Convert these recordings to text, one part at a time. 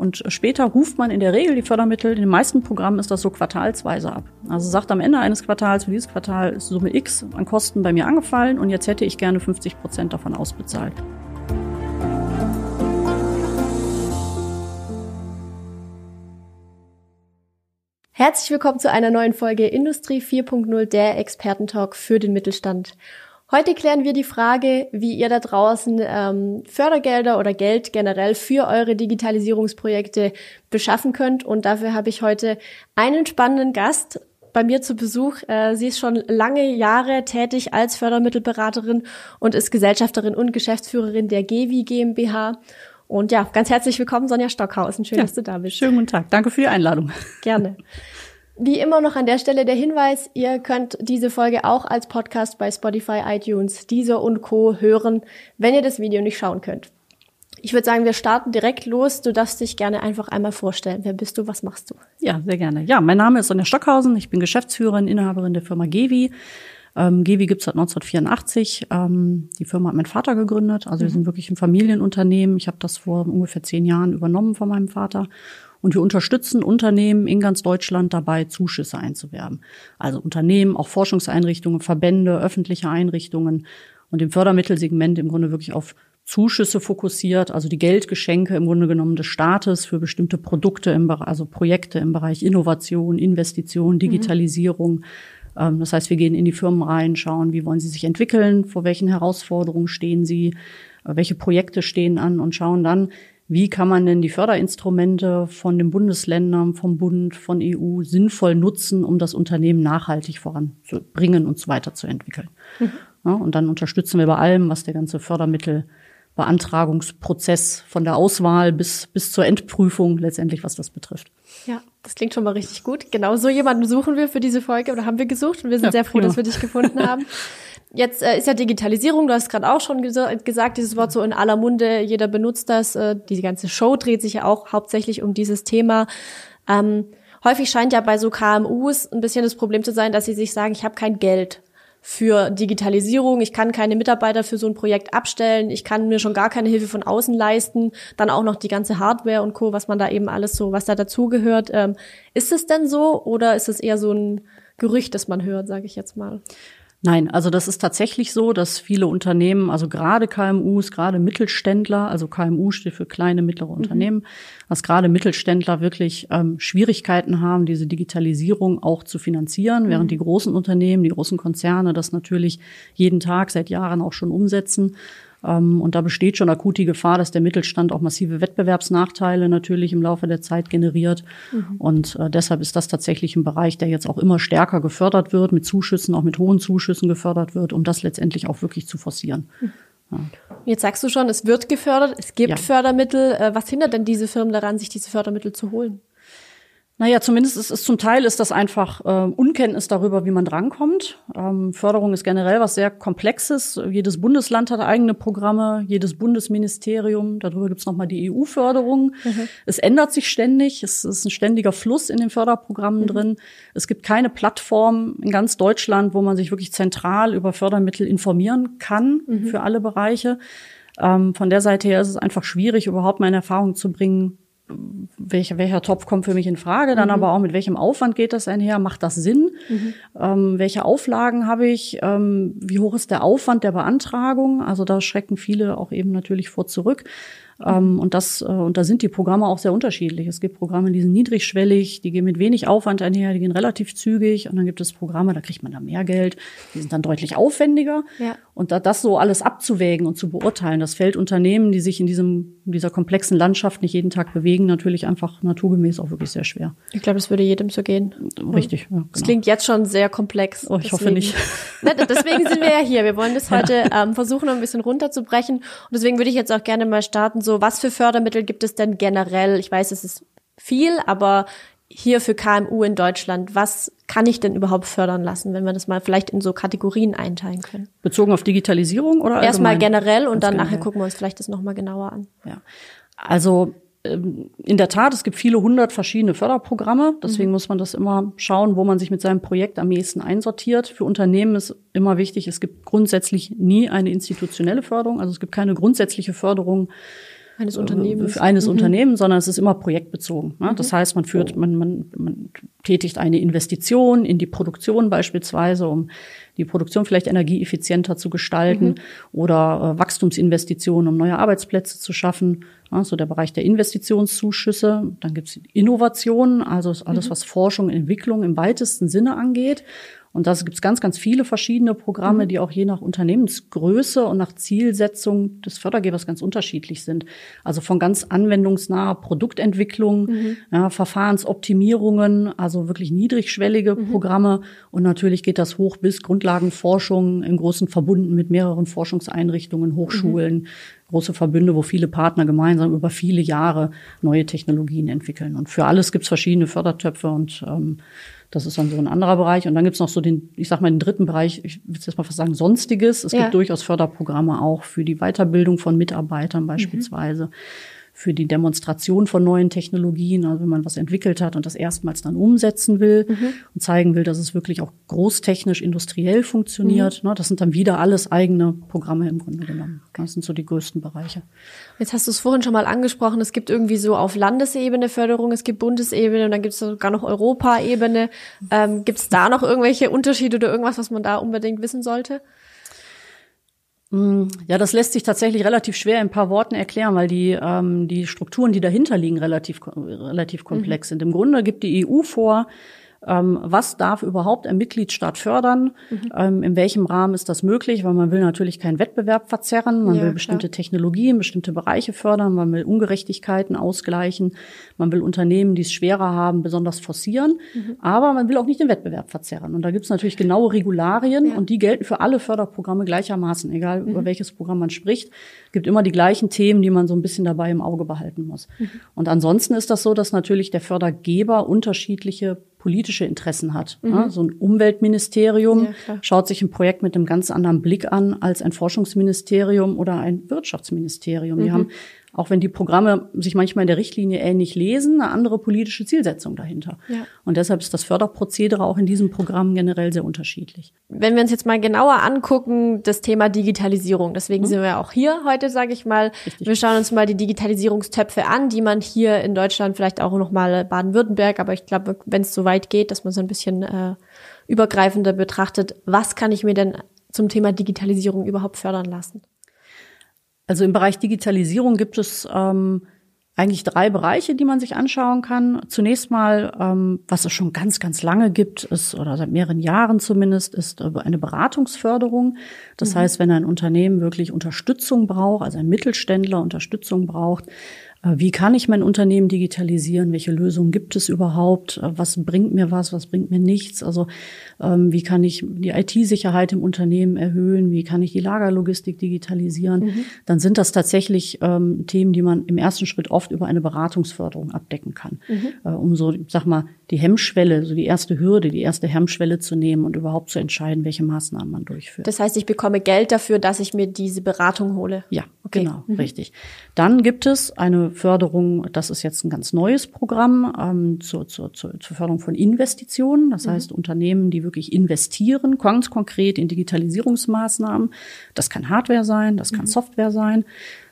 Und später ruft man in der Regel die Fördermittel, in den meisten Programmen ist das so quartalsweise ab. Also sagt am Ende eines Quartals, für dieses Quartal ist Summe X an Kosten bei mir angefallen und jetzt hätte ich gerne 50 Prozent davon ausbezahlt. Herzlich willkommen zu einer neuen Folge Industrie 4.0, der Expertentalk für den Mittelstand. Heute klären wir die Frage, wie ihr da draußen ähm, Fördergelder oder Geld generell für eure Digitalisierungsprojekte beschaffen könnt. Und dafür habe ich heute einen spannenden Gast bei mir zu Besuch. Äh, sie ist schon lange Jahre tätig als Fördermittelberaterin und ist Gesellschafterin und Geschäftsführerin der GEWI GmbH. Und ja, ganz herzlich willkommen, Sonja Stockhausen. Schön, ja, dass du da bist. Schönen guten Tag. Danke für die Einladung. Gerne. Wie immer noch an der Stelle der Hinweis, ihr könnt diese Folge auch als Podcast bei Spotify, iTunes, Deezer und Co. hören, wenn ihr das Video nicht schauen könnt. Ich würde sagen, wir starten direkt los. Du darfst dich gerne einfach einmal vorstellen. Wer bist du? Was machst du? Ja, sehr gerne. Ja, mein Name ist Sonja Stockhausen. Ich bin Geschäftsführerin, Inhaberin der Firma Gewi. Ähm, Gewi gibt's seit 1984. Ähm, die Firma hat mein Vater gegründet. Also wir mhm. sind wirklich ein Familienunternehmen. Ich habe das vor ungefähr zehn Jahren übernommen von meinem Vater. Und wir unterstützen Unternehmen in ganz Deutschland dabei, Zuschüsse einzuwerben. Also Unternehmen, auch Forschungseinrichtungen, Verbände, öffentliche Einrichtungen und im Fördermittelsegment im Grunde wirklich auf Zuschüsse fokussiert, also die Geldgeschenke im Grunde genommen des Staates für bestimmte Produkte, im also Projekte im Bereich Innovation, Investition, mhm. Digitalisierung. Mhm. Das heißt, wir gehen in die Firmen rein, schauen, wie wollen sie sich entwickeln, vor welchen Herausforderungen stehen sie, welche Projekte stehen an und schauen dann, wie kann man denn die Förderinstrumente von den Bundesländern, vom Bund, von EU sinnvoll nutzen, um das Unternehmen nachhaltig voranzubringen und weiterzuentwickeln. Mhm. Ja, und dann unterstützen wir bei allem, was der ganze Fördermittelbeantragungsprozess von der Auswahl bis, bis zur Endprüfung letztendlich, was das betrifft. Ja, das klingt schon mal richtig gut. Genau so jemanden suchen wir für diese Folge oder haben wir gesucht und wir sind ja, sehr froh, prima. dass wir dich gefunden haben. Jetzt äh, ist ja Digitalisierung, du hast gerade auch schon ges gesagt, dieses Wort so in aller Munde, jeder benutzt das. Äh, die ganze Show dreht sich ja auch hauptsächlich um dieses Thema. Ähm, häufig scheint ja bei so KMUs ein bisschen das Problem zu sein, dass sie sich sagen, ich habe kein Geld für Digitalisierung, ich kann keine Mitarbeiter für so ein Projekt abstellen, ich kann mir schon gar keine Hilfe von außen leisten, dann auch noch die ganze Hardware und Co., was man da eben alles so, was da dazugehört. Ähm, ist es denn so oder ist es eher so ein Gerücht, das man hört, sage ich jetzt mal? Nein, also das ist tatsächlich so, dass viele Unternehmen, also gerade KMUs, gerade Mittelständler, also KMU steht für kleine, mittlere mhm. Unternehmen, dass gerade Mittelständler wirklich ähm, Schwierigkeiten haben, diese Digitalisierung auch zu finanzieren, mhm. während die großen Unternehmen, die großen Konzerne das natürlich jeden Tag seit Jahren auch schon umsetzen. Ähm, und da besteht schon akut die Gefahr, dass der Mittelstand auch massive Wettbewerbsnachteile natürlich im Laufe der Zeit generiert. Mhm. Und äh, deshalb ist das tatsächlich ein Bereich, der jetzt auch immer stärker gefördert wird, mit Zuschüssen, auch mit hohen Zuschüssen gefördert wird, um das letztendlich auch wirklich zu forcieren. Mhm. Ja. Jetzt sagst du schon, es wird gefördert, es gibt ja. Fördermittel. Äh, was hindert denn diese Firmen daran, sich diese Fördermittel zu holen? Naja, zumindest ist es zum Teil ist das einfach äh, Unkenntnis darüber, wie man drankommt. Ähm, Förderung ist generell was sehr Komplexes. Jedes Bundesland hat eigene Programme, jedes Bundesministerium. Darüber gibt's nochmal die EU-Förderung. Mhm. Es ändert sich ständig. Es ist ein ständiger Fluss in den Förderprogrammen mhm. drin. Es gibt keine Plattform in ganz Deutschland, wo man sich wirklich zentral über Fördermittel informieren kann mhm. für alle Bereiche. Ähm, von der Seite her ist es einfach schwierig, überhaupt mal in Erfahrung zu bringen, welcher, welcher Topf kommt für mich in Frage, dann mhm. aber auch mit welchem Aufwand geht das einher, macht das Sinn, mhm. ähm, welche Auflagen habe ich, ähm, wie hoch ist der Aufwand der Beantragung, also da schrecken viele auch eben natürlich vor zurück. Ähm, und das, äh, und da sind die Programme auch sehr unterschiedlich. Es gibt Programme, die sind niedrigschwellig, die gehen mit wenig Aufwand einher, die gehen relativ zügig. Und dann gibt es Programme, da kriegt man da mehr Geld, die sind dann deutlich aufwendiger. Ja. Und da, das so alles abzuwägen und zu beurteilen, das fällt Unternehmen, die sich in diesem, in dieser komplexen Landschaft nicht jeden Tag bewegen, natürlich einfach naturgemäß auch wirklich sehr schwer. Ich glaube, das würde jedem so gehen. Richtig. Ja, genau. Das klingt jetzt schon sehr komplex. Oh, ich deswegen. hoffe nicht. Ne, deswegen sind wir ja hier. Wir wollen das heute ähm, versuchen, ein bisschen runterzubrechen. Und deswegen würde ich jetzt auch gerne mal starten, so was für Fördermittel gibt es denn generell? Ich weiß, es ist viel, aber hier für KMU in Deutschland, was kann ich denn überhaupt fördern lassen, wenn wir das mal vielleicht in so Kategorien einteilen können? Bezogen auf Digitalisierung oder Erstmal generell und dann generell. nachher gucken wir uns vielleicht das nochmal genauer an. Ja. Also ähm, in der Tat, es gibt viele hundert verschiedene Förderprogramme. Deswegen mhm. muss man das immer schauen, wo man sich mit seinem Projekt am ehesten einsortiert. Für Unternehmen ist immer wichtig, es gibt grundsätzlich nie eine institutionelle Förderung. Also es gibt keine grundsätzliche Förderung eines Unternehmens, äh, eines mhm. Unternehmens, sondern es ist immer projektbezogen. Ne? Das mhm. heißt, man führt, man, man, man tätigt eine Investition in die Produktion beispielsweise, um die Produktion vielleicht energieeffizienter zu gestalten mhm. oder äh, Wachstumsinvestitionen, um neue Arbeitsplätze zu schaffen. Ja, so der Bereich der Investitionszuschüsse. Dann gibt es Innovationen, also alles, mhm. was Forschung und Entwicklung im weitesten Sinne angeht. Und da gibt es ganz, ganz viele verschiedene Programme, mhm. die auch je nach Unternehmensgröße und nach Zielsetzung des Fördergebers ganz unterschiedlich sind. Also von ganz anwendungsnaher Produktentwicklung, mhm. ja, Verfahrensoptimierungen, also wirklich niedrigschwellige mhm. Programme. Und natürlich geht das hoch bis Grundlagenforschung im großen Verbunden mit mehreren Forschungseinrichtungen, Hochschulen, mhm. Große Verbünde, wo viele Partner gemeinsam über viele Jahre neue Technologien entwickeln. Und für alles gibt es verschiedene Fördertöpfe und ähm, das ist dann so ein anderer Bereich. Und dann gibt's noch so den, ich sag mal, den dritten Bereich, ich will jetzt mal fast sagen, Sonstiges. Es ja. gibt durchaus Förderprogramme auch für die Weiterbildung von Mitarbeitern beispielsweise. Mhm für die Demonstration von neuen Technologien, also wenn man was entwickelt hat und das erstmals dann umsetzen will mhm. und zeigen will, dass es wirklich auch großtechnisch industriell funktioniert. Mhm. Ne, das sind dann wieder alles eigene Programme im Grunde genommen. Das sind so die größten Bereiche. Jetzt hast du es vorhin schon mal angesprochen, es gibt irgendwie so auf Landesebene Förderung, es gibt Bundesebene und dann gibt es sogar noch Europaebene. Ähm, gibt es da noch irgendwelche Unterschiede oder irgendwas, was man da unbedingt wissen sollte? Ja, das lässt sich tatsächlich relativ schwer in ein paar Worten erklären, weil die, ähm, die Strukturen, die dahinter liegen, relativ, relativ komplex mhm. sind. Im Grunde gibt die EU vor, ähm, was darf überhaupt ein Mitgliedstaat fördern, mhm. ähm, in welchem Rahmen ist das möglich, weil man will natürlich keinen Wettbewerb verzerren, man ja, will bestimmte klar. Technologien, bestimmte Bereiche fördern, man will Ungerechtigkeiten ausgleichen, man will Unternehmen, die es schwerer haben, besonders forcieren, mhm. aber man will auch nicht den Wettbewerb verzerren. Und da gibt es natürlich genaue Regularien ja. und die gelten für alle Förderprogramme gleichermaßen, egal mhm. über welches Programm man spricht. Es gibt immer die gleichen Themen, die man so ein bisschen dabei im Auge behalten muss. Mhm. Und ansonsten ist das so, dass natürlich der Fördergeber unterschiedliche politische Interessen hat. Mhm. Ja, so ein Umweltministerium ja, schaut sich ein Projekt mit einem ganz anderen Blick an als ein Forschungsministerium oder ein Wirtschaftsministerium. Mhm. Die haben auch wenn die Programme sich manchmal in der Richtlinie ähnlich lesen, eine andere politische Zielsetzung dahinter. Ja. Und deshalb ist das Förderprozedere auch in diesem Programm generell sehr unterschiedlich. Wenn wir uns jetzt mal genauer angucken, das Thema Digitalisierung, deswegen mhm. sind wir auch hier heute, sage ich mal. Richtig. Wir schauen uns mal die Digitalisierungstöpfe an, die man hier in Deutschland, vielleicht auch noch mal Baden-Württemberg, aber ich glaube, wenn es so weit geht, dass man so ein bisschen äh, übergreifender betrachtet, was kann ich mir denn zum Thema Digitalisierung überhaupt fördern lassen? Also im Bereich Digitalisierung gibt es ähm, eigentlich drei Bereiche, die man sich anschauen kann. Zunächst mal, ähm, was es schon ganz, ganz lange gibt, ist, oder seit mehreren Jahren zumindest, ist äh, eine Beratungsförderung. Das mhm. heißt, wenn ein Unternehmen wirklich Unterstützung braucht, also ein Mittelständler Unterstützung braucht, wie kann ich mein Unternehmen digitalisieren? Welche Lösungen gibt es überhaupt? Äh, was bringt mir was? Was bringt mir nichts? Also ähm, wie kann ich die IT-Sicherheit im Unternehmen erhöhen? Wie kann ich die Lagerlogistik digitalisieren? Mhm. Dann sind das tatsächlich ähm, Themen, die man im ersten Schritt oft über eine Beratungsförderung abdecken kann, mhm. äh, um so, sag mal, die Hemmschwelle, so die erste Hürde, die erste Hemmschwelle zu nehmen und überhaupt zu entscheiden, welche Maßnahmen man durchführt. Das heißt, ich bekomme Geld dafür, dass ich mir diese Beratung hole. Ja, okay. genau, mhm. richtig. Dann gibt es eine Förderung, das ist jetzt ein ganz neues Programm ähm, zur, zur, zur, zur Förderung von Investitionen. Das mhm. heißt, Unternehmen, die wirklich investieren, ganz konkret in Digitalisierungsmaßnahmen. Das kann Hardware sein, das kann mhm. Software sein.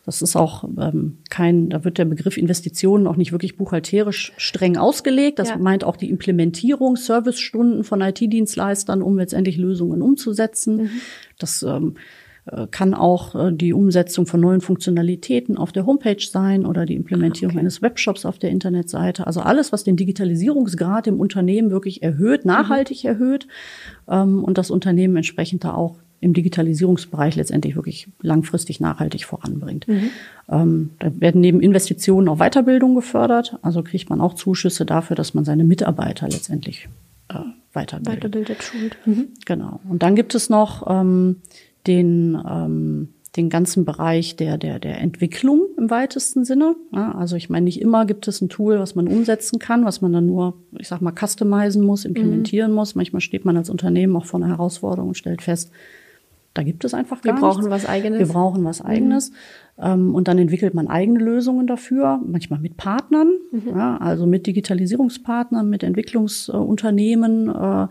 Das ist auch ähm, kein, da wird der Begriff Investitionen auch nicht wirklich buchhalterisch streng ausgelegt. Das ja. meint auch die Implementierung, Servicestunden von IT-Dienstleistern, um letztendlich Lösungen umzusetzen. Mhm. Das ähm, äh, kann auch äh, die Umsetzung von neuen Funktionalitäten auf der Homepage sein oder die Implementierung okay. eines Webshops auf der Internetseite. Also alles, was den Digitalisierungsgrad im Unternehmen wirklich erhöht, nachhaltig mhm. erhöht ähm, und das Unternehmen entsprechend da auch im Digitalisierungsbereich letztendlich wirklich langfristig nachhaltig voranbringt. Mhm. Ähm, da werden neben Investitionen auch Weiterbildung gefördert. Also kriegt man auch Zuschüsse dafür, dass man seine Mitarbeiter letztendlich äh, weiterbildet. Weiterbildet, schult. Mhm. Genau. Und dann gibt es noch ähm, den, ähm, den ganzen Bereich der, der, der Entwicklung im weitesten Sinne. Ja, also ich meine, nicht immer gibt es ein Tool, was man umsetzen kann, was man dann nur, ich sag mal, customizen muss, implementieren mhm. muss. Manchmal steht man als Unternehmen auch vor einer Herausforderung und stellt fest, da gibt es einfach gar Wir brauchen nichts. was Eigenes. Wir brauchen was Eigenes. Mhm. Ähm, und dann entwickelt man eigene Lösungen dafür, manchmal mit Partnern, mhm. ja, also mit Digitalisierungspartnern, mit Entwicklungsunternehmen, äh,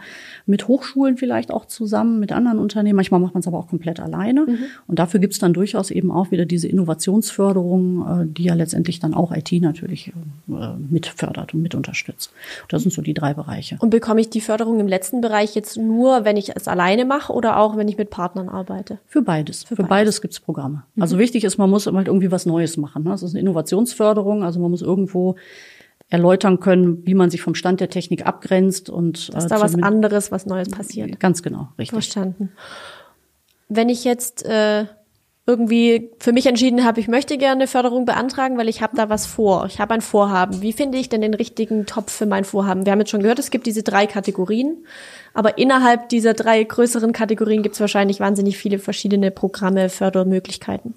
mit Hochschulen vielleicht auch zusammen, mit anderen Unternehmen. Manchmal macht man es aber auch komplett alleine. Mhm. Und dafür gibt es dann durchaus eben auch wieder diese Innovationsförderung, äh, die ja letztendlich dann auch IT natürlich äh, mitfördert und mit unterstützt. Das sind so die drei Bereiche. Und bekomme ich die Förderung im letzten Bereich jetzt nur, wenn ich es alleine mache oder auch, wenn ich mit Partnern arbeite? Für beides. Für, Für beides, beides gibt es Programme. Mhm. Also wichtig ist, man muss halt irgendwie was Neues machen. Ne? Das ist eine Innovationsförderung, also man muss irgendwo erläutern können, wie man sich vom Stand der Technik abgrenzt und dass äh, da was anderes, was Neues passiert. Ganz genau, richtig. Verstanden. Wenn ich jetzt äh, irgendwie für mich entschieden habe, ich möchte gerne eine Förderung beantragen, weil ich habe da was vor. Ich habe ein Vorhaben. Wie finde ich denn den richtigen Topf für mein Vorhaben? Wir haben jetzt schon gehört, es gibt diese drei Kategorien, aber innerhalb dieser drei größeren Kategorien gibt es wahrscheinlich wahnsinnig viele verschiedene Programme, Fördermöglichkeiten.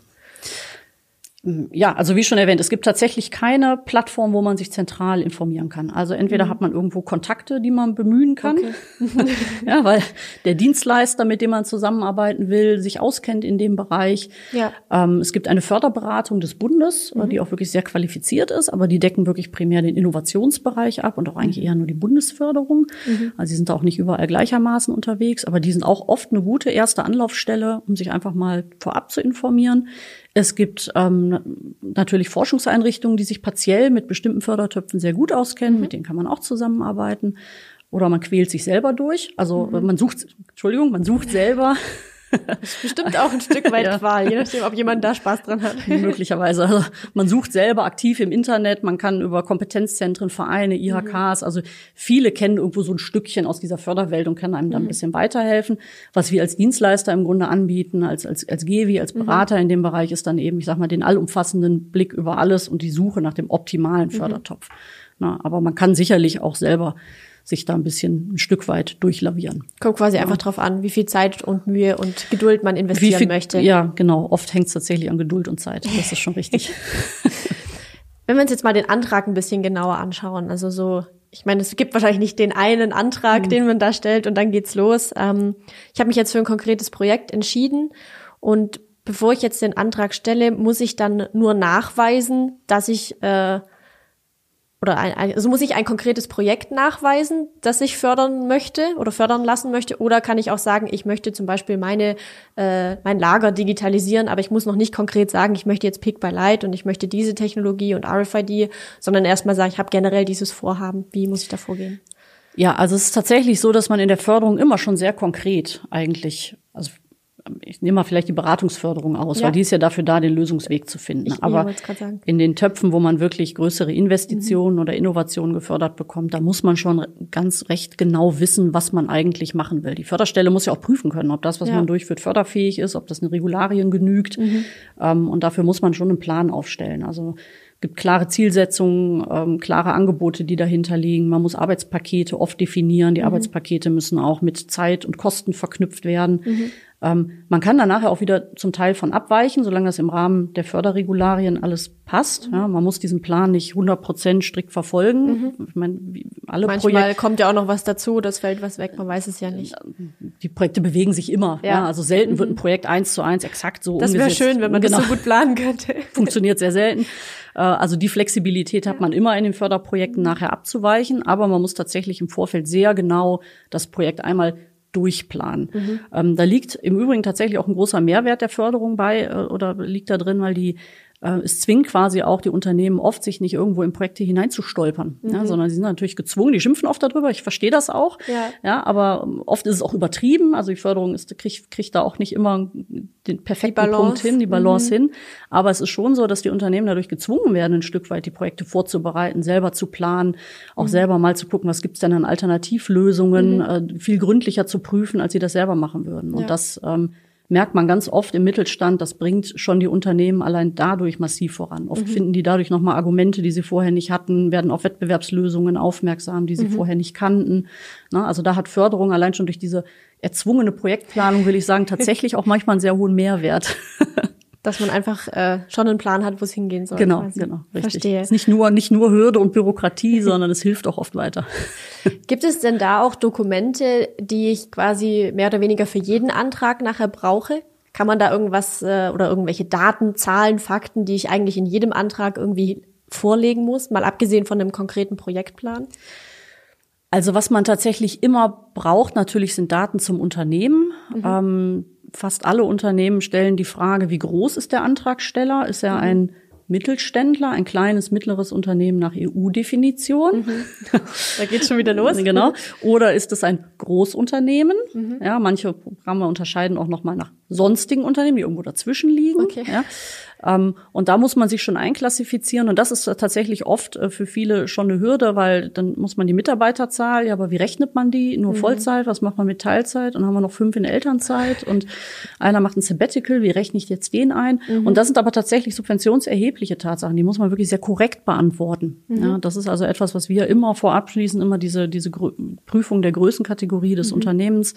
Ja, also wie schon erwähnt, es gibt tatsächlich keine Plattform, wo man sich zentral informieren kann. Also entweder mhm. hat man irgendwo Kontakte, die man bemühen kann, okay. ja, weil der Dienstleister, mit dem man zusammenarbeiten will, sich auskennt in dem Bereich. Ja. Ähm, es gibt eine Förderberatung des Bundes, mhm. die auch wirklich sehr qualifiziert ist, aber die decken wirklich primär den Innovationsbereich ab und auch eigentlich mhm. eher nur die Bundesförderung. Mhm. Also sie sind auch nicht überall gleichermaßen unterwegs, aber die sind auch oft eine gute erste Anlaufstelle, um sich einfach mal vorab zu informieren. Es gibt ähm, natürlich Forschungseinrichtungen, die sich partiell mit bestimmten Fördertöpfen sehr gut auskennen, mhm. mit denen kann man auch zusammenarbeiten. Oder man quält sich selber durch. Also mhm. man sucht, Entschuldigung, man sucht selber das ist bestimmt auch ein Stück weit ja. Qual, je nachdem, ob jemand da Spaß dran hat. Möglicherweise. Also man sucht selber aktiv im Internet, man kann über Kompetenzzentren, Vereine, IHKs, mhm. also viele kennen irgendwo so ein Stückchen aus dieser Förderwelt und können einem dann mhm. ein bisschen weiterhelfen. Was wir als Dienstleister im Grunde anbieten, als, als, als GEWI, als mhm. Berater mhm. in dem Bereich, ist dann eben, ich sag mal, den allumfassenden Blick über alles und die Suche nach dem optimalen mhm. Fördertopf. Na, aber man kann sicherlich auch selber sich da ein bisschen ein Stück weit durchlavieren. Kommt quasi ja. einfach drauf an, wie viel Zeit und Mühe und Geduld man investieren viel, möchte. Ja, genau. Oft hängt es tatsächlich an Geduld und Zeit. Das ist schon richtig. Wenn wir uns jetzt mal den Antrag ein bisschen genauer anschauen, also so ich meine, es gibt wahrscheinlich nicht den einen Antrag, mhm. den man da stellt und dann geht's los. Ähm, ich habe mich jetzt für ein konkretes Projekt entschieden und bevor ich jetzt den Antrag stelle, muss ich dann nur nachweisen, dass ich äh, oder ein, also muss ich ein konkretes Projekt nachweisen, das ich fördern möchte oder fördern lassen möchte, oder kann ich auch sagen, ich möchte zum Beispiel meine äh, mein Lager digitalisieren, aber ich muss noch nicht konkret sagen, ich möchte jetzt Pick by Light und ich möchte diese Technologie und RFID, sondern erstmal sagen, ich habe generell dieses Vorhaben. Wie muss ich da vorgehen? Ja, also es ist tatsächlich so, dass man in der Förderung immer schon sehr konkret eigentlich, ich nehme mal vielleicht die Beratungsförderung aus, ja. weil die ist ja dafür da, den Lösungsweg zu finden. Ich, Aber in den Töpfen, wo man wirklich größere Investitionen mhm. oder Innovationen gefördert bekommt, da muss man schon ganz recht genau wissen, was man eigentlich machen will. Die Förderstelle muss ja auch prüfen können, ob das, was ja. man durchführt, förderfähig ist, ob das den Regularien genügt. Mhm. Ähm, und dafür muss man schon einen Plan aufstellen. Also gibt klare Zielsetzungen, ähm, klare Angebote, die dahinter liegen. Man muss Arbeitspakete oft definieren. Die mhm. Arbeitspakete müssen auch mit Zeit und Kosten verknüpft werden. Mhm. Ähm, man kann da nachher auch wieder zum Teil von abweichen, solange das im Rahmen der Förderregularien alles passt. Mhm. Ja, man muss diesen Plan nicht 100 Prozent strikt verfolgen. Mhm. Ich meine, alle Manchmal Projekte, kommt ja auch noch was dazu, das fällt was weg, man weiß es ja nicht. Die Projekte bewegen sich immer. Ja. ja also selten mhm. wird ein mhm. Projekt eins zu eins exakt so das umgesetzt. Das wäre schön, wenn man genau. das so gut planen könnte. Funktioniert sehr selten. Äh, also die Flexibilität hat man immer in den Förderprojekten nachher abzuweichen, aber man muss tatsächlich im Vorfeld sehr genau das Projekt einmal durchplanen. Mhm. Ähm, da liegt im Übrigen tatsächlich auch ein großer Mehrwert der Förderung bei äh, oder liegt da drin, weil die es zwingt quasi auch die Unternehmen oft, sich nicht irgendwo in Projekte hineinzustolpern, mhm. ja, sondern sie sind natürlich gezwungen, die schimpfen oft darüber, ich verstehe das auch, ja. ja, aber oft ist es auch übertrieben, also die Förderung ist, kriegt, kriegt da auch nicht immer den perfekten Punkt hin, die Balance mhm. hin, aber es ist schon so, dass die Unternehmen dadurch gezwungen werden, ein Stück weit die Projekte vorzubereiten, selber zu planen, auch mhm. selber mal zu gucken, was gibt's denn an Alternativlösungen, mhm. äh, viel gründlicher zu prüfen, als sie das selber machen würden. Und ja. das ähm, merkt man ganz oft im Mittelstand, das bringt schon die Unternehmen allein dadurch massiv voran. Oft mhm. finden die dadurch nochmal Argumente, die sie vorher nicht hatten, werden auf Wettbewerbslösungen aufmerksam, die sie mhm. vorher nicht kannten. Na, also da hat Förderung allein schon durch diese erzwungene Projektplanung, will ich sagen, tatsächlich auch manchmal einen sehr hohen Mehrwert. dass man einfach äh, schon einen Plan hat, wo es hingehen soll. Genau, quasi. genau, richtig. Verstehe. Es ist nicht nur nicht nur Hürde und Bürokratie, sondern es hilft auch oft weiter. Gibt es denn da auch Dokumente, die ich quasi mehr oder weniger für jeden Antrag nachher brauche? Kann man da irgendwas äh, oder irgendwelche Daten, Zahlen, Fakten, die ich eigentlich in jedem Antrag irgendwie vorlegen muss, mal abgesehen von einem konkreten Projektplan? Also was man tatsächlich immer braucht, natürlich sind Daten zum Unternehmen. Mhm. Ähm, fast alle Unternehmen stellen die Frage, wie groß ist der Antragsteller? Ist er mhm. ein Mittelständler, ein kleines, mittleres Unternehmen nach EU-Definition. Mhm. Da geht schon wieder los. genau. Oder ist es ein Großunternehmen? Mhm. Ja, manche Programme unterscheiden auch noch mal nach sonstigen Unternehmen, die irgendwo dazwischen liegen. Okay. Ja. Ähm, und da muss man sich schon einklassifizieren. Und das ist tatsächlich oft äh, für viele schon eine Hürde, weil dann muss man die Mitarbeiterzahl, ja, aber wie rechnet man die? Nur mhm. Vollzeit, was macht man mit Teilzeit? Und haben wir noch fünf in Elternzeit und einer macht ein Sabbatical, wie rechne ich jetzt den ein? Mhm. Und das sind aber tatsächlich subventionserhebliche Tatsachen, die muss man wirklich sehr korrekt beantworten. Mhm. Ja, das ist also etwas, was wir immer vorab schließen, immer diese, diese Prüfung der Größenkategorie des mhm. Unternehmens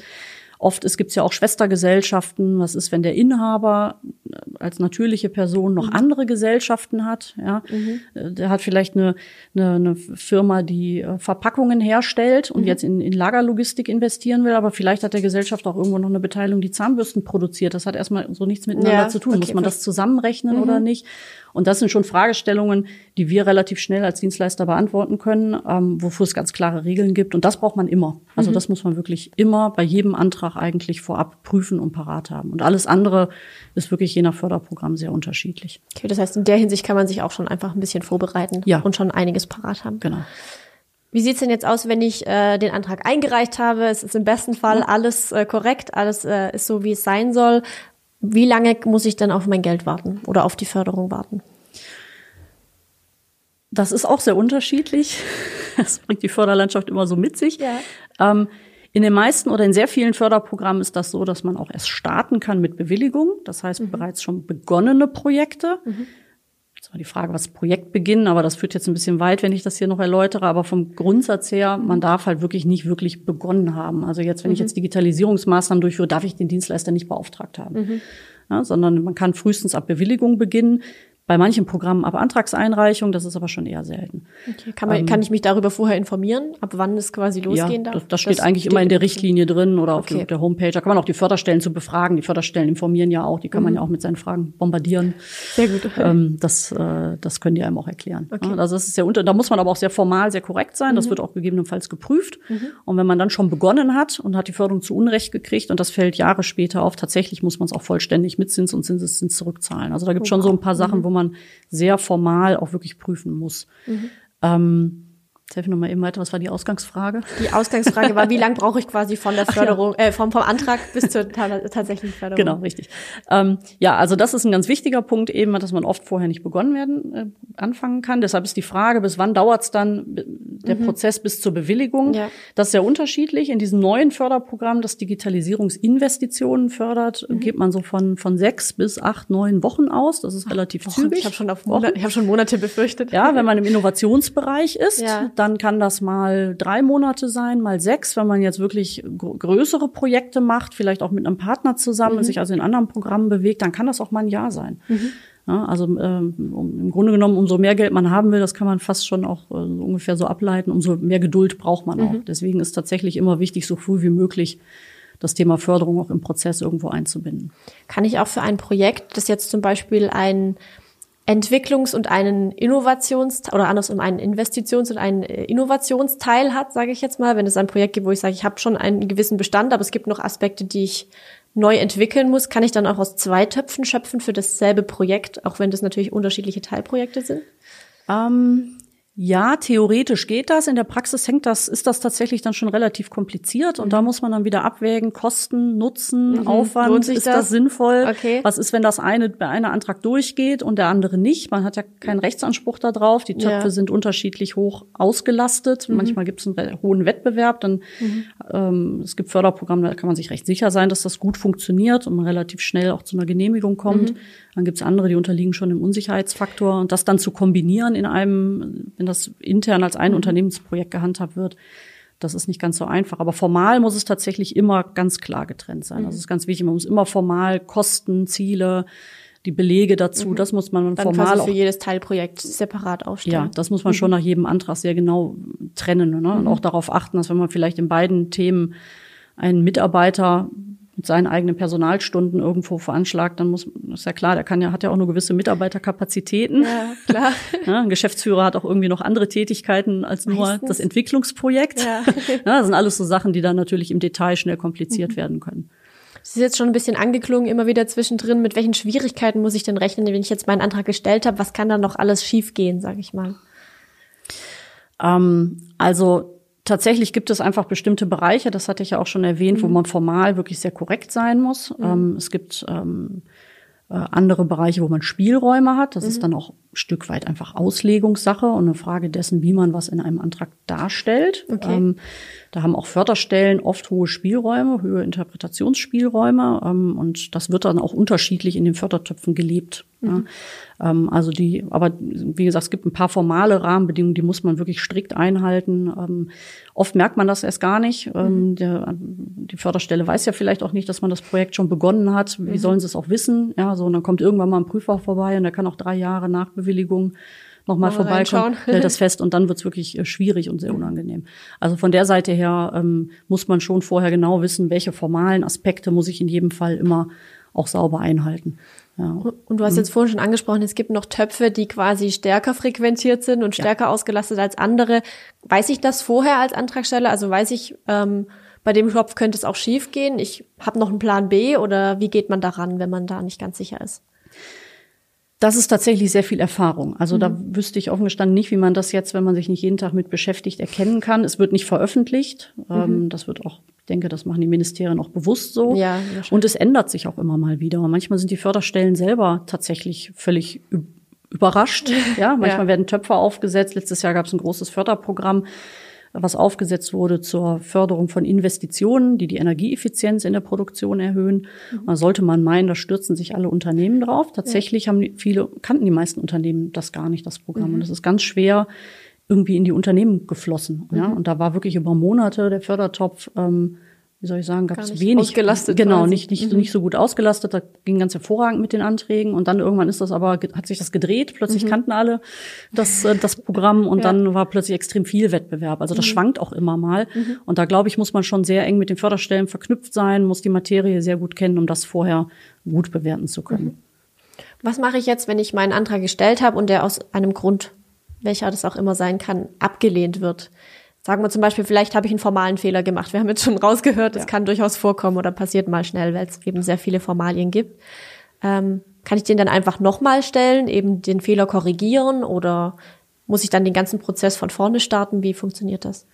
Oft es gibt ja auch Schwestergesellschaften. Was ist, wenn der Inhaber äh, als natürliche Person noch mhm. andere Gesellschaften hat? Ja, mhm. Äh, der hat vielleicht eine, eine, eine Firma, die äh, Verpackungen herstellt und mhm. jetzt in, in Lagerlogistik investieren will, aber vielleicht hat der Gesellschaft auch irgendwo noch eine Beteiligung, die Zahnbürsten produziert. Das hat erstmal so nichts miteinander ja, zu tun. Okay, Muss man das zusammenrechnen oder mhm. nicht? Und das sind schon Fragestellungen, die wir relativ schnell als Dienstleister beantworten können, ähm, wofür es ganz klare Regeln gibt. Und das braucht man immer. Also mhm. das muss man wirklich immer bei jedem Antrag eigentlich vorab prüfen und parat haben. Und alles andere ist wirklich je nach Förderprogramm sehr unterschiedlich. Okay, das heißt, in der Hinsicht kann man sich auch schon einfach ein bisschen vorbereiten ja. und schon einiges parat haben. Genau. Wie sieht's denn jetzt aus, wenn ich äh, den Antrag eingereicht habe? Es ist im besten Fall alles äh, korrekt, alles äh, ist so, wie es sein soll. Wie lange muss ich dann auf mein Geld warten oder auf die Förderung warten? Das ist auch sehr unterschiedlich. Das bringt die Förderlandschaft immer so mit sich. Ja. Ähm, in den meisten oder in sehr vielen Förderprogrammen ist das so, dass man auch erst starten kann mit Bewilligung. Das heißt, mhm. bereits schon begonnene Projekte. Mhm. War die Frage, was Projektbeginn, aber das führt jetzt ein bisschen weit, wenn ich das hier noch erläutere. Aber vom Grundsatz her, man darf halt wirklich nicht wirklich begonnen haben. Also jetzt, wenn mhm. ich jetzt Digitalisierungsmaßnahmen durchführe, darf ich den Dienstleister nicht beauftragt haben. Mhm. Ja, sondern man kann frühestens ab Bewilligung beginnen. Bei manchen Programmen ab Antragseinreichung, das ist aber schon eher selten. Okay. Kann, man, ähm, kann ich mich darüber vorher informieren, ab wann es quasi losgehen ja, darf? Das, das steht das eigentlich steht immer in der Richtlinie drin oder okay. auf der Homepage. Da kann man auch die Förderstellen zu befragen. Die Förderstellen informieren ja auch, die kann mhm. man ja auch mit seinen Fragen bombardieren. Sehr gut. Ähm, das, äh, das können die einem auch erklären. Okay. Also das ist sehr unter, da muss man aber auch sehr formal, sehr korrekt sein. Das mhm. wird auch gegebenenfalls geprüft. Mhm. Und wenn man dann schon begonnen hat und hat die Förderung zu Unrecht gekriegt und das fällt Jahre später auf, tatsächlich muss man es auch vollständig mit Zins und Zinseszins zurückzahlen. Also da gibt es schon so ein paar Sachen, mhm. wo man sehr formal auch wirklich prüfen muss. Mhm. Ähm, Jetzt helfe ich nochmal eben weiter. Was war die Ausgangsfrage? Die Ausgangsfrage war, wie lange brauche ich quasi von der Förderung, ja. äh, vom, vom Antrag bis zur ta tatsächlichen Förderung? Genau, richtig. Ähm, ja, also das ist ein ganz wichtiger Punkt eben, dass man oft vorher nicht begonnen werden, äh, anfangen kann. Deshalb ist die Frage, bis wann dauert es dann der mhm. Prozess bis zur Bewilligung? Ja. Das ist sehr unterschiedlich. In diesem neuen Förderprogramm, das Digitalisierungsinvestitionen fördert, mhm. geht man so von, von sechs bis acht, neun Wochen aus. Das ist relativ Wochen. zügig. Ich habe schon, auf Monate, ich hab schon Monate befürchtet. Ja, wenn man im Innovationsbereich ist, ja dann kann das mal drei Monate sein, mal sechs, wenn man jetzt wirklich größere Projekte macht, vielleicht auch mit einem Partner zusammen, mhm. sich also in anderen Programmen bewegt, dann kann das auch mal ein Jahr sein. Mhm. Ja, also ähm, im Grunde genommen, umso mehr Geld man haben will, das kann man fast schon auch äh, ungefähr so ableiten, umso mehr Geduld braucht man auch. Mhm. Deswegen ist tatsächlich immer wichtig, so früh wie möglich das Thema Förderung auch im Prozess irgendwo einzubinden. Kann ich auch für ein Projekt, das jetzt zum Beispiel ein Entwicklungs- und einen Innovations- oder andersrum einen Investitions- und einen äh, Innovationsteil hat, sage ich jetzt mal, wenn es ein Projekt gibt, wo ich sage, ich habe schon einen gewissen Bestand, aber es gibt noch Aspekte, die ich neu entwickeln muss, kann ich dann auch aus zwei Töpfen schöpfen für dasselbe Projekt, auch wenn das natürlich unterschiedliche Teilprojekte sind? Ähm, ja, theoretisch geht das. In der Praxis hängt das, ist das tatsächlich dann schon relativ kompliziert und mhm. da muss man dann wieder abwägen, Kosten, Nutzen, mhm. Aufwand, ist das? das? sinnvoll? Okay. Was ist, wenn das eine bei einer Antrag durchgeht und der andere nicht? Man hat ja keinen Rechtsanspruch darauf. Die Töpfe ja. sind unterschiedlich hoch ausgelastet. Mhm. Manchmal gibt es einen hohen Wettbewerb. Dann mhm. ähm, es gibt Förderprogramme, da kann man sich recht sicher sein, dass das gut funktioniert und man relativ schnell auch zu einer Genehmigung kommt. Mhm. Dann gibt es andere, die unterliegen schon dem Unsicherheitsfaktor und das dann zu kombinieren in einem, wenn das intern als ein mhm. Unternehmensprojekt gehandhabt wird, das ist nicht ganz so einfach. Aber formal muss es tatsächlich immer ganz klar getrennt sein. Mhm. Also es ist ganz wichtig, man muss immer formal Kosten, Ziele, die Belege dazu, mhm. das muss man Dann formal quasi für jedes Teilprojekt separat aufstellen. Ja, das muss man mhm. schon nach jedem Antrag sehr genau trennen ne? und mhm. auch darauf achten, dass wenn man vielleicht in beiden Themen einen Mitarbeiter mit seinen eigenen Personalstunden irgendwo veranschlagt, dann muss, ist ja klar, der kann ja, hat ja auch nur gewisse Mitarbeiterkapazitäten. Ja, klar. Ja, ein Geschäftsführer hat auch irgendwie noch andere Tätigkeiten als nur Meistens. das Entwicklungsprojekt. Ja. ja. Das sind alles so Sachen, die dann natürlich im Detail schnell kompliziert mhm. werden können. Es ist jetzt schon ein bisschen angeklungen, immer wieder zwischendrin. Mit welchen Schwierigkeiten muss ich denn rechnen, wenn ich jetzt meinen Antrag gestellt habe? Was kann da noch alles schiefgehen, sage ich mal? Ähm, also tatsächlich gibt es einfach bestimmte Bereiche, das hatte ich ja auch schon erwähnt, mhm. wo man formal wirklich sehr korrekt sein muss. Mhm. Ähm, es gibt ähm, äh, andere Bereiche, wo man Spielräume hat. Das mhm. ist dann auch ein Stück weit einfach Auslegungssache und eine Frage dessen, wie man was in einem Antrag darstellt. Okay. Ähm, da haben auch Förderstellen oft hohe Spielräume, hohe Interpretationsspielräume ähm, und das wird dann auch unterschiedlich in den Fördertöpfen gelebt. Mhm. Ja. Ähm, also die, aber wie gesagt, es gibt ein paar formale Rahmenbedingungen, die muss man wirklich strikt einhalten. Ähm, oft merkt man das erst gar nicht. Ähm, mhm. Der, die Förderstelle weiß ja vielleicht auch nicht, dass man das Projekt schon begonnen hat. Wie mhm. sollen sie es auch wissen? Ja, so und dann kommt irgendwann mal ein Prüfer vorbei und der kann auch drei Jahre nach Bewilligung nochmal vorbeikommen, stellt das fest und dann wird's wirklich äh, schwierig und sehr unangenehm. Also von der Seite her ähm, muss man schon vorher genau wissen, welche formalen Aspekte muss ich in jedem Fall immer auch sauber einhalten. Ja. Und du hast jetzt vorhin schon angesprochen, es gibt noch Töpfe, die quasi stärker frequentiert sind und stärker ja. ausgelastet als andere. Weiß ich das vorher als Antragsteller? Also weiß ich, ähm, bei dem Topf könnte es auch schief gehen. Ich habe noch einen Plan B oder wie geht man daran, wenn man da nicht ganz sicher ist? Das ist tatsächlich sehr viel Erfahrung. Also mhm. da wüsste ich offen gestanden nicht, wie man das jetzt, wenn man sich nicht jeden Tag mit beschäftigt, erkennen kann. Es wird nicht veröffentlicht. Mhm. Ähm, das wird auch, ich denke, das machen die Ministerien auch bewusst so. Ja, Und es ändert sich auch immer mal wieder. Und manchmal sind die Förderstellen selber tatsächlich völlig überrascht. Ja, manchmal ja. werden Töpfe aufgesetzt. Letztes Jahr gab es ein großes Förderprogramm was aufgesetzt wurde zur Förderung von Investitionen, die die Energieeffizienz in der Produktion erhöhen. Mhm. Da sollte man meinen, da stürzen sich alle Unternehmen drauf. Tatsächlich ja. haben viele, kannten die meisten Unternehmen das gar nicht, das Programm. Mhm. Und es ist ganz schwer irgendwie in die Unternehmen geflossen. Mhm. Ja? Und da war wirklich über Monate der Fördertopf ähm, wie soll ich sagen, gab es wenig. Ausgelastet. Genau, nicht, nicht, mhm. nicht so gut ausgelastet. Da ging ganz hervorragend mit den Anträgen. Und dann irgendwann ist das aber, hat sich das gedreht. Plötzlich mhm. kannten alle das, äh, das Programm und ja. dann war plötzlich extrem viel Wettbewerb. Also das mhm. schwankt auch immer mal. Mhm. Und da glaube ich, muss man schon sehr eng mit den Förderstellen verknüpft sein, muss die Materie sehr gut kennen, um das vorher gut bewerten zu können. Mhm. Was mache ich jetzt, wenn ich meinen Antrag gestellt habe und der aus einem Grund, welcher das auch immer sein kann, abgelehnt wird? Sagen wir zum Beispiel, vielleicht habe ich einen formalen Fehler gemacht. Wir haben jetzt schon rausgehört, das ja. kann durchaus vorkommen oder passiert mal schnell, weil es eben sehr viele Formalien gibt. Ähm, kann ich den dann einfach nochmal stellen, eben den Fehler korrigieren oder muss ich dann den ganzen Prozess von vorne starten? Wie funktioniert das?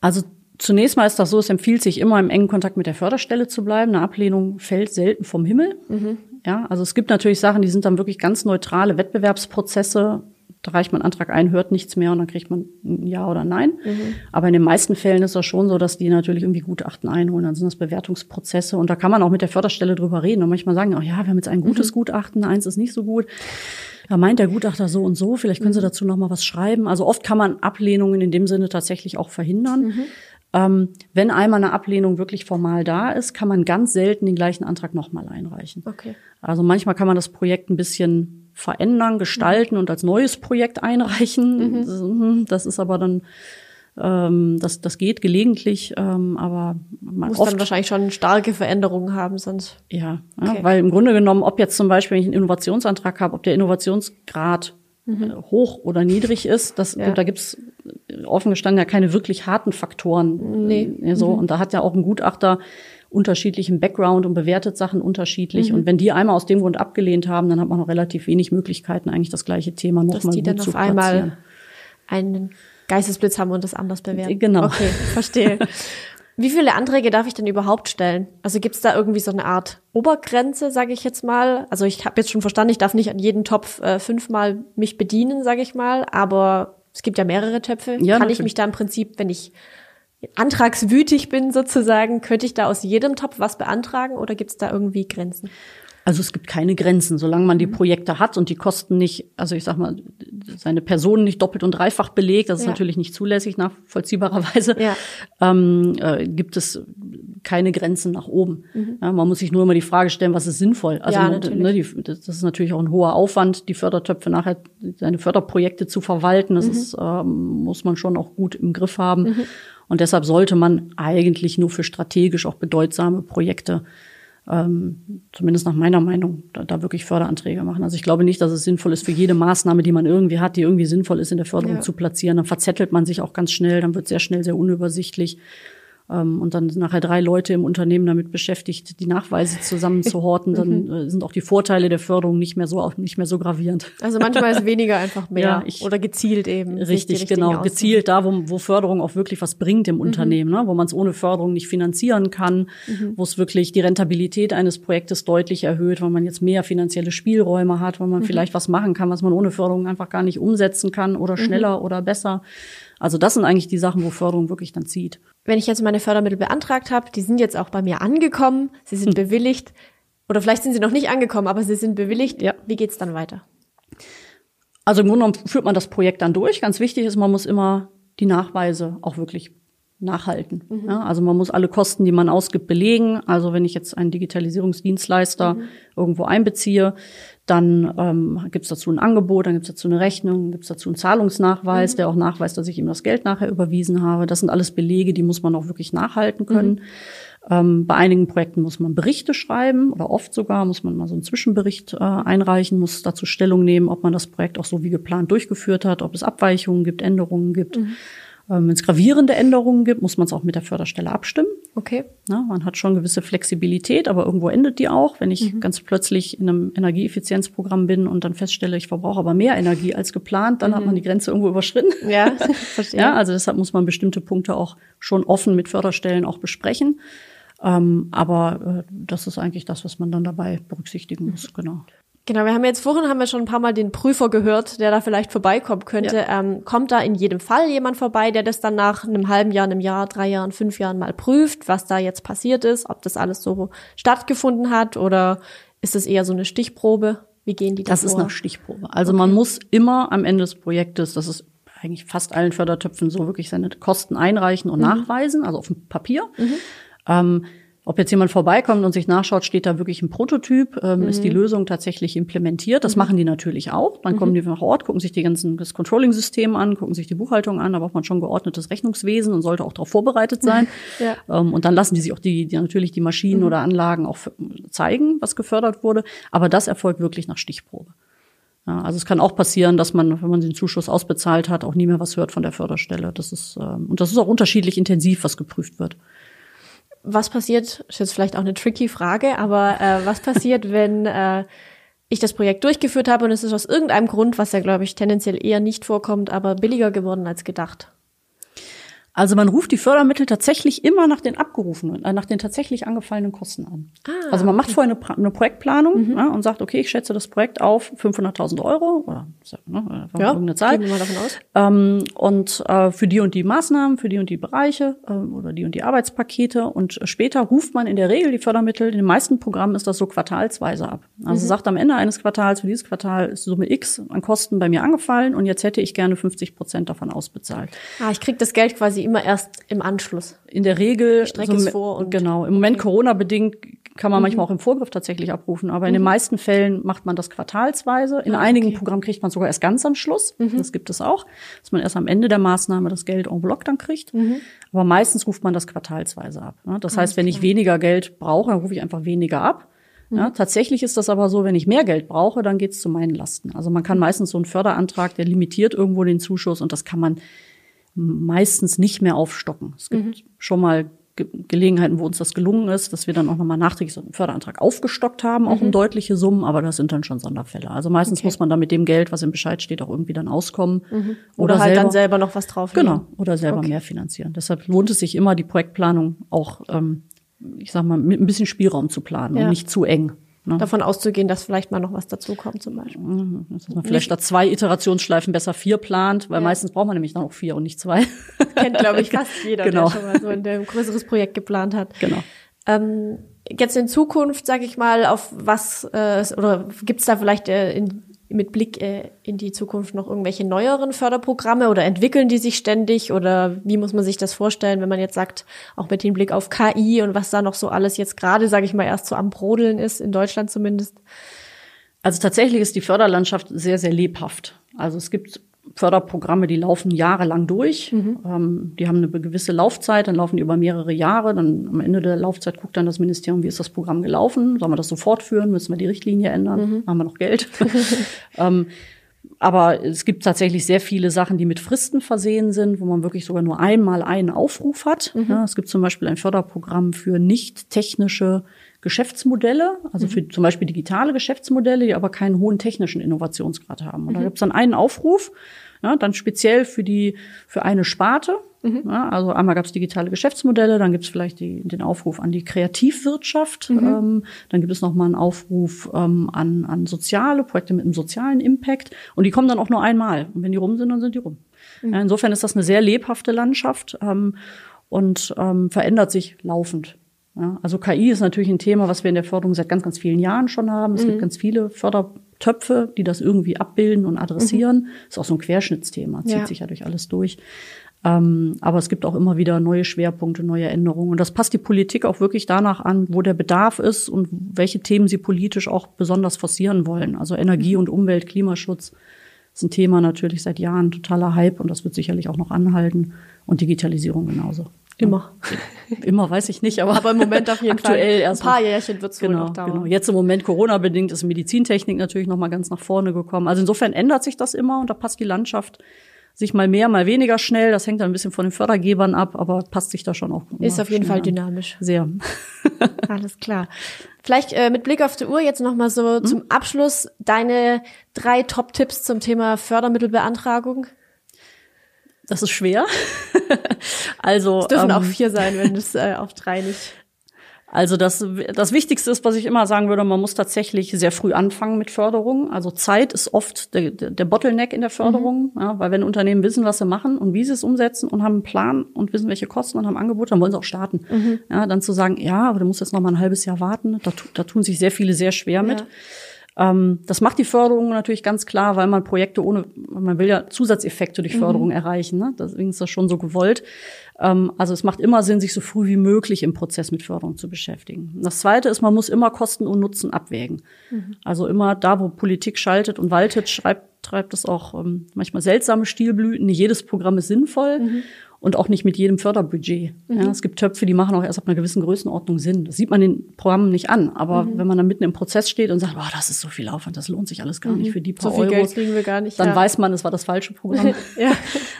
Also zunächst mal ist das so, es empfiehlt sich immer im engen Kontakt mit der Förderstelle zu bleiben. Eine Ablehnung fällt selten vom Himmel. Mhm. Ja, also es gibt natürlich Sachen, die sind dann wirklich ganz neutrale Wettbewerbsprozesse da reicht man Antrag ein, hört nichts mehr und dann kriegt man ein Ja oder Nein. Mhm. Aber in den meisten Fällen ist das schon so, dass die natürlich irgendwie Gutachten einholen. Dann sind das Bewertungsprozesse und da kann man auch mit der Förderstelle drüber reden und manchmal sagen, oh ja, wir haben jetzt ein gutes mhm. Gutachten, eins ist nicht so gut. Da meint der Gutachter so und so, vielleicht können Sie mhm. dazu noch mal was schreiben. Also oft kann man Ablehnungen in dem Sinne tatsächlich auch verhindern. Mhm. Ähm, wenn einmal eine Ablehnung wirklich formal da ist, kann man ganz selten den gleichen Antrag nochmal einreichen. Okay. Also manchmal kann man das Projekt ein bisschen verändern, gestalten und als neues Projekt einreichen. Mhm. Das ist aber dann ähm, das, das geht gelegentlich, ähm, aber man muss oft, dann wahrscheinlich schon starke Veränderungen haben, sonst. Ja, okay. ja, weil im Grunde genommen, ob jetzt zum Beispiel, wenn ich einen Innovationsantrag habe, ob der Innovationsgrad mhm. Äh, hoch oder niedrig ist, das, ja. da gibt's offen gestanden ja keine wirklich harten Faktoren. Nee. Äh, so. Mhm. Und da hat ja auch ein Gutachter unterschiedlichen Background und bewertet Sachen unterschiedlich. Mhm. Und wenn die einmal aus dem Grund abgelehnt haben, dann hat man noch relativ wenig Möglichkeiten, eigentlich das gleiche Thema nochmal gut dann zu auf einmal einen Geistesblitz haben und das anders bewerten. Genau. Okay, verstehe. Wie viele Anträge darf ich denn überhaupt stellen? Also gibt es da irgendwie so eine Art Obergrenze, sage ich jetzt mal? Also ich habe jetzt schon verstanden, ich darf nicht an jeden Topf äh, fünfmal mich bedienen, sage ich mal, aber es gibt ja mehrere Töpfe. Ja, Kann natürlich. ich mich da im Prinzip, wenn ich antragswütig bin sozusagen, könnte ich da aus jedem Topf was beantragen oder gibt es da irgendwie Grenzen? Also es gibt keine Grenzen, solange man die mhm. Projekte hat und die Kosten nicht, also ich sag mal, seine Personen nicht doppelt und dreifach belegt, das ist ja. natürlich nicht zulässig nachvollziehbarerweise, ja. ähm, äh, gibt es keine Grenzen nach oben. Mhm. Ja, man muss sich nur immer die Frage stellen, was ist sinnvoll. Also ja, ne, die, das ist natürlich auch ein hoher Aufwand, die Fördertöpfe nachher, seine Förderprojekte zu verwalten. Das mhm. ist, ähm, muss man schon auch gut im Griff haben. Mhm. Und deshalb sollte man eigentlich nur für strategisch auch bedeutsame Projekte ähm, zumindest nach meiner Meinung, da, da, wirklich Förderanträge machen. Also ich glaube nicht, dass es sinnvoll ist, für jede Maßnahme, die man irgendwie hat, die irgendwie sinnvoll ist, in der Förderung ja. zu platzieren. Dann verzettelt man sich auch ganz schnell, dann wird sehr schnell sehr unübersichtlich. Ähm, und dann sind nachher drei Leute im Unternehmen damit beschäftigt, die Nachweise zusammenzuhorten, dann mhm. äh, sind auch die Vorteile der Förderung nicht mehr so nicht mehr so gravierend. Also manchmal ist weniger einfach mehr ja, ich, oder gezielt eben. Richtig, genau, gezielt da, wo, wo Förderung auch wirklich was bringt im mhm. Unternehmen, ne? wo man es ohne Förderung nicht finanzieren kann, mhm. wo es wirklich die Rentabilität eines Projektes deutlich erhöht, weil man jetzt mehr finanzielle Spielräume hat, weil man mhm. vielleicht was machen kann, was man ohne Förderung einfach gar nicht umsetzen kann oder mhm. schneller oder besser. Also das sind eigentlich die Sachen, wo Förderung wirklich dann zieht. Wenn ich jetzt meine Fördermittel beantragt habe, die sind jetzt auch bei mir angekommen, sie sind hm. bewilligt oder vielleicht sind sie noch nicht angekommen, aber sie sind bewilligt. Ja. Wie geht's dann weiter? Also im Grunde genommen führt man das Projekt dann durch. Ganz wichtig ist, man muss immer die Nachweise auch wirklich nachhalten. Mhm. Ja, also man muss alle Kosten, die man ausgibt, belegen. Also wenn ich jetzt einen Digitalisierungsdienstleister mhm. irgendwo einbeziehe, dann ähm, gibt es dazu ein Angebot, dann gibt es dazu eine Rechnung, gibt es dazu einen Zahlungsnachweis, mhm. der auch nachweist, dass ich ihm das Geld nachher überwiesen habe. Das sind alles Belege, die muss man auch wirklich nachhalten können. Mhm. Ähm, bei einigen Projekten muss man Berichte schreiben oder oft sogar muss man mal so einen Zwischenbericht äh, einreichen, muss dazu Stellung nehmen, ob man das Projekt auch so wie geplant durchgeführt hat, ob es Abweichungen gibt, Änderungen gibt. Mhm. Ähm, Wenn es gravierende Änderungen gibt, muss man es auch mit der Förderstelle abstimmen. Okay. Ja, man hat schon gewisse Flexibilität, aber irgendwo endet die auch. Wenn ich mhm. ganz plötzlich in einem Energieeffizienzprogramm bin und dann feststelle, ich verbrauche aber mehr Energie als geplant, dann mhm. hat man die Grenze irgendwo überschritten. Ja, verstehe. Ja, also deshalb muss man bestimmte Punkte auch schon offen mit Förderstellen auch besprechen. Ähm, aber äh, das ist eigentlich das, was man dann dabei berücksichtigen muss, genau. Genau, wir haben jetzt vorhin haben wir schon ein paar Mal den Prüfer gehört, der da vielleicht vorbeikommen könnte. Ja. Ähm, kommt da in jedem Fall jemand vorbei, der das dann nach einem halben Jahr, einem Jahr, drei Jahren, fünf Jahren mal prüft, was da jetzt passiert ist, ob das alles so stattgefunden hat oder ist es eher so eine Stichprobe? Wie gehen die da Das vor? ist eine Stichprobe. Also okay. man muss immer am Ende des Projektes, das ist eigentlich fast allen Fördertöpfen so wirklich seine Kosten einreichen und mhm. nachweisen, also auf dem Papier. Mhm. Ähm, ob jetzt jemand vorbeikommt und sich nachschaut, steht da wirklich ein Prototyp, ähm, mhm. ist die Lösung tatsächlich implementiert. Das mhm. machen die natürlich auch. Dann mhm. kommen die nach Ort, gucken sich die ganzen das Controlling-System an, gucken sich die Buchhaltung an. Da braucht man schon geordnetes Rechnungswesen und sollte auch darauf vorbereitet sein. ja. ähm, und dann lassen die sich auch die, die natürlich die Maschinen mhm. oder Anlagen auch zeigen, was gefördert wurde. Aber das erfolgt wirklich nach Stichprobe. Ja, also es kann auch passieren, dass man, wenn man den Zuschuss ausbezahlt hat, auch nie mehr was hört von der Förderstelle. Das ist ähm, und das ist auch unterschiedlich intensiv, was geprüft wird was passiert, ist jetzt vielleicht auch eine tricky Frage, aber äh, was passiert, wenn äh, ich das Projekt durchgeführt habe und es ist aus irgendeinem Grund, was ja, glaube ich, tendenziell eher nicht vorkommt, aber billiger geworden als gedacht? Also man ruft die Fördermittel tatsächlich immer nach den abgerufenen, äh, nach den tatsächlich angefallenen Kosten an. Ah, also man macht vorher eine, eine Projektplanung mhm. ja, und sagt, okay, ich schätze das Projekt auf 500.000 Euro oder ne, ja, irgendeine Zahl. Gehen wir mal davon aus. Ähm, und äh, für die und die Maßnahmen, für die und die Bereiche äh, oder die und die Arbeitspakete und später ruft man in der Regel die Fördermittel. In den meisten Programmen ist das so quartalsweise ab. Also mhm. sagt am Ende eines Quartals, für dieses Quartal ist Summe X an Kosten bei mir angefallen und jetzt hätte ich gerne 50 Prozent davon ausbezahlt. Ah, ich krieg das Geld quasi quasi immer erst im Anschluss. In der Regel. Strecke so, vor und genau. Im Moment okay. Corona-bedingt kann man mhm. manchmal auch im Vorgriff tatsächlich abrufen, aber in den mhm. meisten Fällen macht man das quartalsweise. In ah, einigen okay. Programmen kriegt man sogar erst ganz am Schluss. Mhm. Das gibt es auch, dass man erst am Ende der Maßnahme das Geld en bloc dann kriegt. Mhm. Aber meistens ruft man das quartalsweise ab. Ne? Das heißt, wenn ich weniger Geld brauche, dann rufe ich einfach weniger ab. Ja, mhm. tatsächlich ist das aber so, wenn ich mehr Geld brauche, dann geht's zu meinen Lasten. Also man kann meistens so einen Förderantrag, der limitiert irgendwo den Zuschuss und das kann man meistens nicht mehr aufstocken. Es gibt mhm. schon mal Ge Gelegenheiten, wo uns das gelungen ist, dass wir dann auch nochmal nachträglich so einen Förderantrag aufgestockt haben, auch mhm. um deutliche Summen, aber das sind dann schon Sonderfälle. Also meistens okay. muss man da mit dem Geld, was im Bescheid steht, auch irgendwie dann auskommen. Mhm. Oder, oder, halt selber, dann selber noch was drauf. Genau, oder selber okay. mehr finanzieren. Deshalb lohnt es sich immer, die Projektplanung auch, ähm, ich sag mal, mit ein bisschen Spielraum zu planen ja. und nicht zu eng. Ne? Davon auszugehen, dass vielleicht mal noch was dazukommt zum Beispiel. Mhm. Dass man vielleicht statt zwei Iterationsschleifen besser vier plant, weil ja. meistens braucht man nämlich dann auch vier und nicht zwei. Kennt, glaube ich, fast jeder, genau. der schon mal so ein größeres Projekt geplant hat. Genau. Ähm, jetzt in Zukunft, sage ich mal, auf was äh, oder gibt's da vielleicht äh, in mit Blick äh, in die Zukunft noch irgendwelche neueren Förderprogramme oder entwickeln die sich ständig oder wie muss man sich das vorstellen, wenn man jetzt sagt, auch mit dem Blick auf KI und was da noch so alles jetzt gerade, sage ich mal, erst so am Brodeln ist, in Deutschland zumindest? Also tatsächlich ist die Förderlandschaft sehr, sehr lebhaft. Also es gibt Förderprogramme, die laufen jahrelang durch. Mhm. Ähm, die haben eine gewisse Laufzeit, dann laufen die über mehrere Jahre. Dann am Ende der Laufzeit guckt dann das Ministerium, wie ist das Programm gelaufen? Sollen wir das so fortführen? Müssen wir die Richtlinie ändern? Mhm. Haben wir noch Geld? ähm, aber es gibt tatsächlich sehr viele Sachen, die mit Fristen versehen sind, wo man wirklich sogar nur einmal einen Aufruf hat. Mhm. Ja, es gibt zum Beispiel ein Förderprogramm für nicht technische Geschäftsmodelle, also für zum Beispiel digitale Geschäftsmodelle, die aber keinen hohen technischen Innovationsgrad haben. Und da mhm. gibt es dann einen Aufruf, ja, dann speziell für die für eine Sparte. Mhm. Ja, also einmal gab es digitale Geschäftsmodelle, dann gibt es vielleicht die, den Aufruf an die Kreativwirtschaft, mhm. ähm, dann gibt es nochmal einen Aufruf ähm, an, an soziale Projekte mit einem sozialen Impact und die kommen dann auch nur einmal. Und wenn die rum sind, dann sind die rum. Mhm. Ja, insofern ist das eine sehr lebhafte Landschaft ähm, und ähm, verändert sich laufend. Ja, also KI ist natürlich ein Thema, was wir in der Förderung seit ganz, ganz vielen Jahren schon haben. Es mhm. gibt ganz viele Fördertöpfe, die das irgendwie abbilden und adressieren. Mhm. Ist auch so ein Querschnittsthema, zieht ja. sich ja durch alles durch. Ähm, aber es gibt auch immer wieder neue Schwerpunkte, neue Änderungen. Und das passt die Politik auch wirklich danach an, wo der Bedarf ist und welche Themen sie politisch auch besonders forcieren wollen. Also Energie mhm. und Umwelt, Klimaschutz ist ein Thema natürlich seit Jahren totaler Hype und das wird sicherlich auch noch anhalten. Und Digitalisierung genauso. Immer. Immer weiß ich nicht, aber, aber im Moment auf jeden aktuell Fall. Erst ein paar Jährchen wird es genau, wohl noch dauern. Genau. Jetzt im Moment Corona-bedingt ist Medizintechnik natürlich noch mal ganz nach vorne gekommen. Also insofern ändert sich das immer und da passt die Landschaft sich mal mehr, mal weniger schnell. Das hängt dann ein bisschen von den Fördergebern ab, aber passt sich da schon auch. Ist auf jeden Fall dynamisch. Sehr. Alles klar. Vielleicht äh, mit Blick auf die Uhr jetzt noch mal so hm? zum Abschluss deine drei Top-Tipps zum Thema Fördermittelbeantragung. Das ist schwer. also es dürfen ähm, auch vier sein, wenn es äh, auf drei nicht. Also das, das Wichtigste ist, was ich immer sagen würde, man muss tatsächlich sehr früh anfangen mit Förderung. Also Zeit ist oft der, der Bottleneck in der Förderung, mhm. ja, weil wenn Unternehmen wissen, was sie machen und wie sie es umsetzen und haben einen Plan und wissen, welche Kosten und haben Angebot, dann wollen sie auch starten. Mhm. Ja, dann zu sagen, ja, aber du musst jetzt noch mal ein halbes Jahr warten, da, da tun sich sehr viele sehr schwer mit. Ja. Ähm, das macht die Förderung natürlich ganz klar, weil man Projekte ohne, man will ja Zusatzeffekte durch mhm. Förderung mhm. erreichen. Ne? Deswegen ist das schon so gewollt. Ähm, also es macht immer Sinn, sich so früh wie möglich im Prozess mit Förderung zu beschäftigen. Das Zweite ist, man muss immer Kosten und Nutzen abwägen. Mhm. Also immer da, wo Politik schaltet und waltet, schreibt, treibt es auch ähm, manchmal seltsame Stilblüten. Nicht jedes Programm ist sinnvoll. Mhm und auch nicht mit jedem Förderbudget. Mhm. Ja, es gibt Töpfe, die machen auch erst ab einer gewissen Größenordnung Sinn. Das sieht man den Programmen nicht an. Aber mhm. wenn man dann mitten im Prozess steht und sagt, oh, das ist so viel Aufwand, das lohnt sich alles gar mhm. nicht für die paar so viel Euro, Geld kriegen wir gar nicht, dann ja. weiß man, es war das falsche Programm. ja.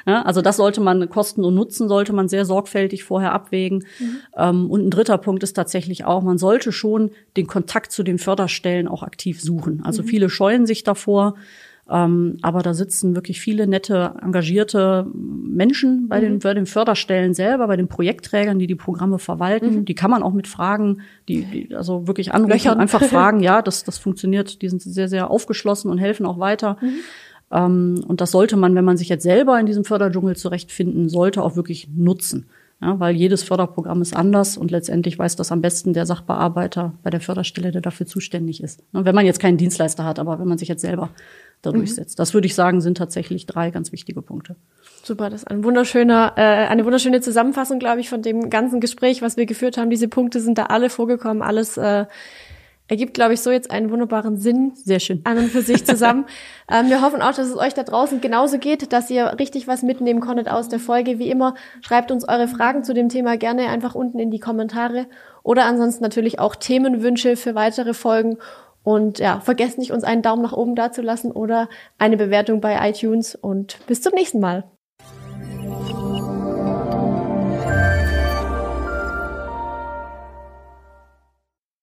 ja. also das sollte man, Kosten und Nutzen sollte man sehr sorgfältig vorher abwägen. Mhm. Ähm, und ein dritter Punkt ist tatsächlich auch, man sollte schon den Kontakt zu den Förderstellen auch aktiv suchen. Also mhm. viele scheuen sich davor. Ähm, aber da sitzen wirklich viele nette, engagierte Menschen bei, mhm. den, bei den Förderstellen selber, bei den Projektträgern, die die Programme verwalten. Mhm. Die kann man auch mit Fragen, die, die also wirklich anrufen, Löchern. einfach fragen. Ja, das, das funktioniert. Die sind sehr, sehr aufgeschlossen und helfen auch weiter. Mhm. Ähm, und das sollte man, wenn man sich jetzt selber in diesem Förderdschungel zurechtfinden sollte, auch wirklich nutzen. Ja, weil jedes Förderprogramm ist anders und letztendlich weiß das am besten der Sachbearbeiter bei der Förderstelle, der dafür zuständig ist. Wenn man jetzt keinen Dienstleister hat, aber wenn man sich jetzt selber da mhm. durchsetzt. Das würde ich sagen, sind tatsächlich drei ganz wichtige Punkte. Super, das ist ein wunderschöner, äh, eine wunderschöne Zusammenfassung, glaube ich, von dem ganzen Gespräch, was wir geführt haben. Diese Punkte sind da alle vorgekommen, alles äh, ergibt, glaube ich, so jetzt einen wunderbaren Sinn. Sehr schön. An und für sich zusammen. ähm, wir hoffen auch, dass es euch da draußen genauso geht, dass ihr richtig was mitnehmen konntet aus der Folge. Wie immer, schreibt uns eure Fragen zu dem Thema gerne einfach unten in die Kommentare oder ansonsten natürlich auch Themenwünsche für weitere Folgen. Und ja, vergesst nicht, uns einen Daumen nach oben dazulassen oder eine Bewertung bei iTunes und bis zum nächsten Mal.